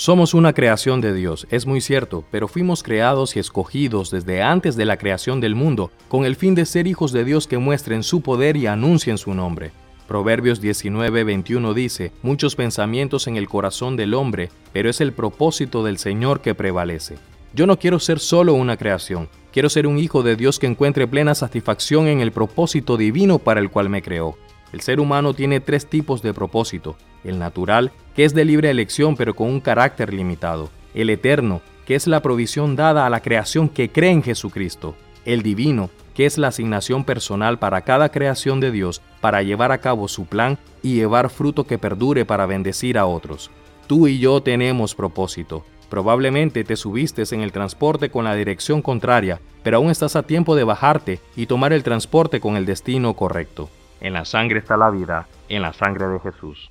Somos una creación de Dios, es muy cierto, pero fuimos creados y escogidos desde antes de la creación del mundo, con el fin de ser hijos de Dios que muestren su poder y anuncien su nombre. Proverbios 19:21 dice, muchos pensamientos en el corazón del hombre, pero es el propósito del Señor que prevalece. Yo no quiero ser solo una creación, quiero ser un hijo de Dios que encuentre plena satisfacción en el propósito divino para el cual me creó. El ser humano tiene tres tipos de propósito. El natural, que es de libre elección pero con un carácter limitado. El eterno, que es la provisión dada a la creación que cree en Jesucristo. El divino, que es la asignación personal para cada creación de Dios para llevar a cabo su plan y llevar fruto que perdure para bendecir a otros. Tú y yo tenemos propósito. Probablemente te subiste en el transporte con la dirección contraria, pero aún estás a tiempo de bajarte y tomar el transporte con el destino correcto. En la sangre está la vida, en la sangre de Jesús.